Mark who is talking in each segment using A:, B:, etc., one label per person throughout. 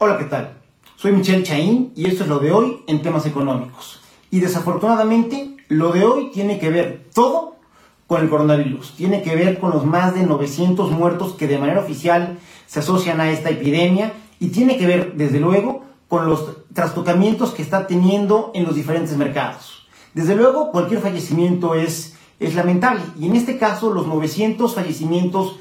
A: Hola, ¿qué tal? Soy Michelle Chaín y esto es lo de hoy en temas económicos. Y desafortunadamente, lo de hoy tiene que ver todo con el coronavirus. Tiene que ver con los más de 900 muertos que de manera oficial se asocian a esta epidemia y tiene que ver, desde luego, con los trastocamientos que está teniendo en los diferentes mercados. Desde luego, cualquier fallecimiento es, es lamentable y en este caso los 900 fallecimientos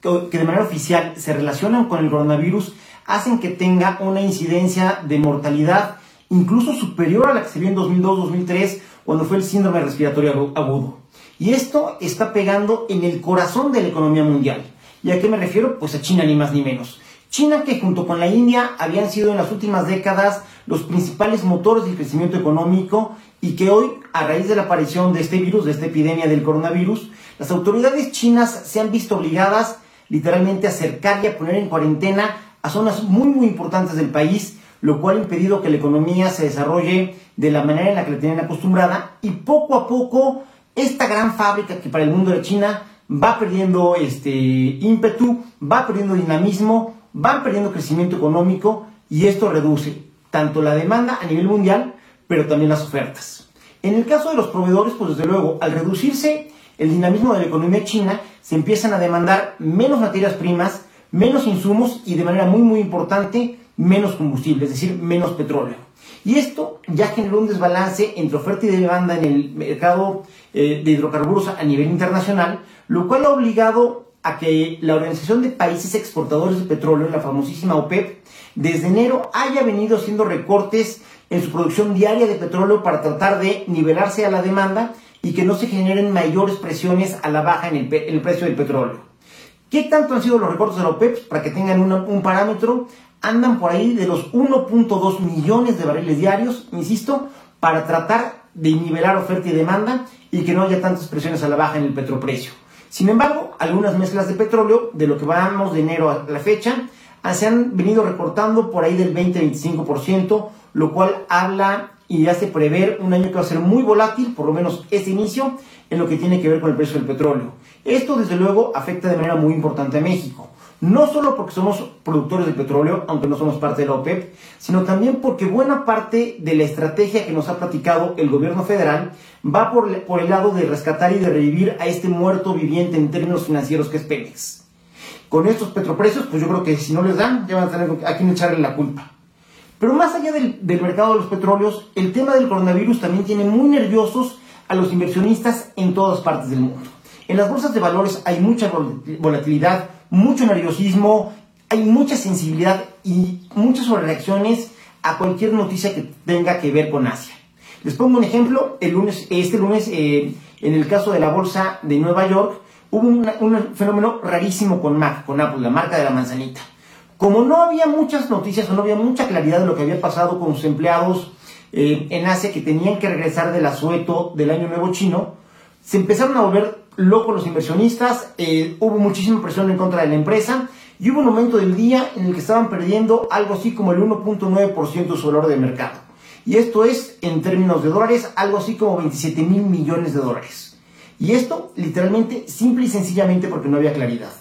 A: que de manera oficial se relacionan con el coronavirus hacen que tenga una incidencia de mortalidad incluso superior a la que se vio en 2002-2003 cuando fue el síndrome respiratorio agudo. Y esto está pegando en el corazón de la economía mundial. ¿Y a qué me refiero? Pues a China ni más ni menos. China que junto con la India habían sido en las últimas décadas los principales motores del crecimiento económico y que hoy, a raíz de la aparición de este virus, de esta epidemia del coronavirus, las autoridades chinas se han visto obligadas literalmente a acercar y a poner en cuarentena a zonas muy muy importantes del país, lo cual ha impedido que la economía se desarrolle de la manera en la que la tenían acostumbrada y poco a poco esta gran fábrica que para el mundo de China va perdiendo este ímpetu, va perdiendo dinamismo, va perdiendo crecimiento económico y esto reduce tanto la demanda a nivel mundial, pero también las ofertas. En el caso de los proveedores, pues desde luego, al reducirse el dinamismo de la economía china, se empiezan a demandar menos materias primas, menos insumos y de manera muy muy importante menos combustible, es decir, menos petróleo. Y esto ya generó un desbalance entre oferta y demanda en el mercado eh, de hidrocarburos a nivel internacional, lo cual ha obligado a que la Organización de Países Exportadores de Petróleo, la famosísima OPEP, desde enero haya venido haciendo recortes en su producción diaria de petróleo para tratar de nivelarse a la demanda y que no se generen mayores presiones a la baja en el, precio del petróleo. ¿Qué tanto han sido los recortes de la OPEP? Para que tengan un parámetro, andan por ahí de los 1.2 millones de barriles diarios, insisto, para tratar de nivelar oferta y demanda y que no haya tantas presiones a la baja en el petroprecio. Sin embargo, algunas mezclas de petróleo, de lo que vamos de enero a la fecha, se han venido recortando por ahí del 20-25%, lo cual habla y hace prever un año que va a ser muy volátil, por lo menos este inicio, en lo que tiene que ver con el precio del petróleo. Esto, desde luego, afecta de manera muy importante a México. No solo porque somos productores de petróleo, aunque no somos parte de la OPEP, sino también porque buena parte de la estrategia que nos ha platicado el gobierno federal va por, por el lado de rescatar y de revivir a este muerto viviente en términos financieros que es Pemex. Con estos petroprecios, pues yo creo que si no les dan, ya van a tener a quien echarle la culpa. Pero más allá del, mercado de los petróleos, el tema del coronavirus también tiene muy nerviosos a los inversionistas en todas partes del mundo. En las bolsas de valores hay mucha volatilidad, mucho nerviosismo, hay mucha sensibilidad y muchas sobrereacciones a cualquier noticia que tenga que ver con Asia. Les pongo un ejemplo, el lunes, este lunes, eh, en el caso de la bolsa de Nueva York, hubo un fenómeno rarísimo con Mac, con Apple, la marca de la manzanita. Como no había muchas noticias o no había mucha claridad de lo que había pasado con sus empleados eh, en Asia que tenían que regresar del asueto del Año Nuevo Chino, se empezaron a volver locos los inversionistas, eh, hubo muchísima presión en contra de la empresa y hubo un momento del día en el que estaban perdiendo algo así como el 1.9% de su valor de mercado. Y esto es, en términos de dólares, algo así como 27 mil millones de dólares. Y esto, literalmente, simple y sencillamente porque no había claridad.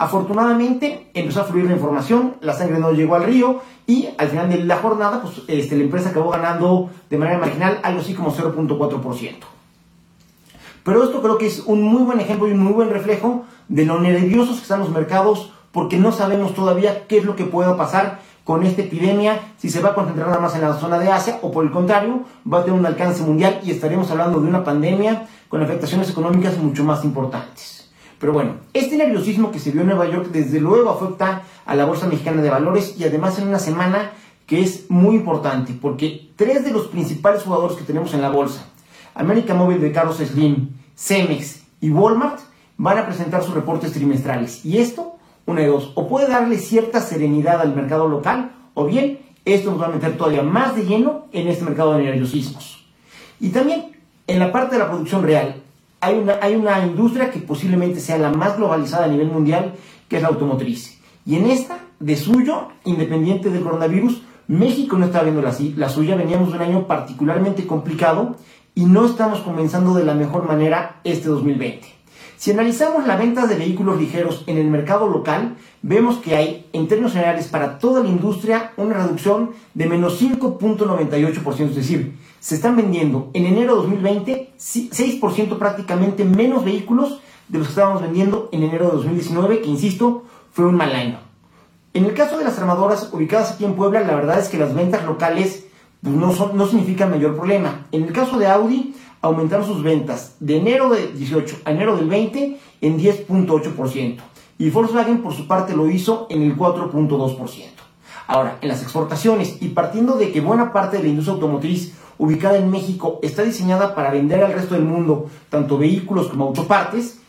A: Afortunadamente empezó a fluir la información, la sangre no llegó al río y al final de la jornada pues, este, la empresa acabó ganando de manera marginal algo así como 0.4%. Pero esto creo que es un muy buen ejemplo y un muy buen reflejo de lo nerviosos que están los mercados porque no sabemos todavía qué es lo que pueda pasar con esta epidemia, si se va a concentrar nada más en la zona de Asia o por el contrario va a tener un alcance mundial y estaremos hablando de una pandemia con afectaciones económicas mucho más importantes. Pero bueno, este nerviosismo que se vio en Nueva York desde luego afecta a la Bolsa Mexicana de Valores y además en una semana que es muy importante porque tres de los principales jugadores que tenemos en la bolsa, América Móvil de Carlos Slim, Cemex y Walmart, van a presentar sus reportes trimestrales. Y esto, una de dos, o puede darle cierta serenidad al mercado local o bien esto nos va a meter todavía más de lleno en este mercado de nerviosismos. Y también en la parte de la producción real, hay una, hay una industria que posiblemente sea la más globalizada a nivel mundial, que es la automotriz. Y en esta, de suyo, independiente del coronavirus, México no está viendo la, la suya. Veníamos de un año particularmente complicado y no estamos comenzando de la mejor manera este 2020. Si analizamos la venta de vehículos ligeros en el mercado local, vemos que hay, en términos generales, para toda la industria, una reducción de menos 5.98%, es decir, se están vendiendo en enero de 2020 6% prácticamente menos vehículos de los que estábamos vendiendo en enero de 2019, que insisto, fue un mal año. En el caso de las armadoras ubicadas aquí en Puebla, la verdad es que las ventas locales pues, no, son, no significan mayor problema. En el caso de Audi, aumentaron sus ventas de enero de 18 a enero del 20 en 10.8%. Y Volkswagen por su parte lo hizo en el 4.2%. Ahora, en las exportaciones, y partiendo de que buena parte de la industria automotriz ubicada en México está diseñada para vender al resto del mundo tanto vehículos como autopartes,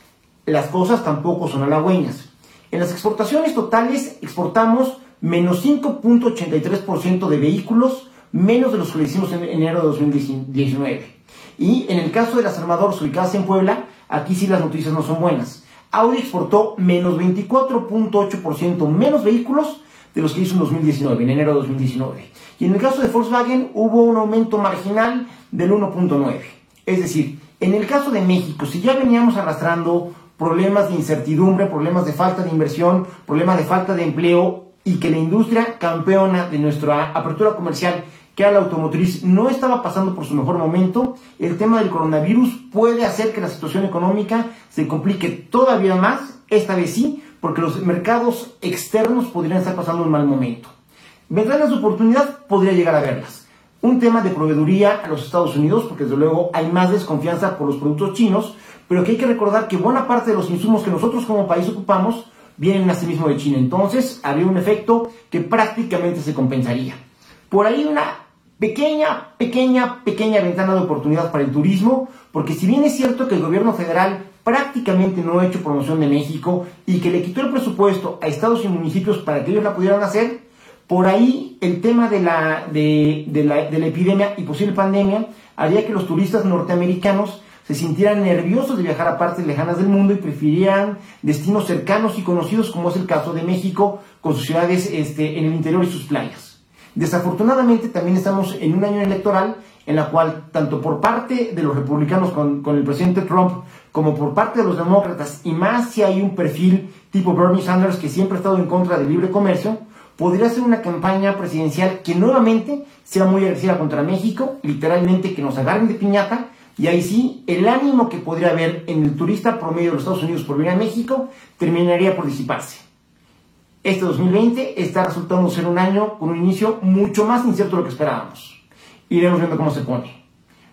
A: las cosas tampoco son halagüeñas. En las exportaciones totales exportamos menos 5.83% de vehículos, menos de los que le hicimos en enero de 2019. Y en el caso de las armadoras ubicadas en Puebla, aquí sí las noticias no son buenas. Audi exportó menos 24.8% menos vehículos de los que hizo en 2019, en enero de 2019. Y en el caso de Volkswagen hubo un aumento marginal del 1.9. Es decir, en el caso de México, si ya veníamos arrastrando problemas de incertidumbre, problemas de falta de inversión, problemas de falta de empleo y que la industria campeona de nuestra apertura comercial que a la automotriz no estaba pasando por su mejor momento, el tema del coronavirus puede hacer que la situación económica se complique todavía más, esta vez sí, porque los mercados externos podrían estar pasando un mal momento. Ventanas de oportunidad podría llegar a verlas. Un tema de proveeduría a los Estados Unidos, porque desde luego hay más desconfianza por los productos chinos, pero que hay que recordar que buena parte de los insumos que nosotros como país ocupamos vienen a sí mismo de China. Entonces habría un efecto que prácticamente se compensaría. Por ahí una pequeña, pequeña, pequeña ventana de oportunidad para el turismo, porque si bien es cierto que el gobierno federal prácticamente no ha hecho promoción de México y que le quitó el presupuesto a estados y municipios para que ellos la pudieran hacer, por ahí el tema de la, de, la, de la epidemia y posible pandemia haría que los turistas norteamericanos se sintieran nerviosos de viajar a partes lejanas del mundo y prefirieran destinos cercanos y conocidos como es el caso de México con sus ciudades este, en el interior y sus playas. Desafortunadamente también estamos en un año electoral en la cual tanto por parte de los republicanos con, el presidente Trump como por parte de los demócratas y más si hay un perfil tipo Bernie Sanders que siempre ha estado en contra del libre comercio, podría ser una campaña presidencial que nuevamente sea muy agresiva contra México, literalmente que nos agarren de piñata y ahí sí el ánimo que podría haber en el turista promedio de los Estados Unidos por venir a México terminaría por disiparse. Este 2020 está resultando ser un año con un inicio mucho más incierto de lo que esperábamos. Iremos viendo cómo se pone.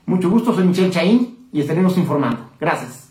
A: Mucho gusto, soy Michelle Chaín y estaremos informando. Gracias.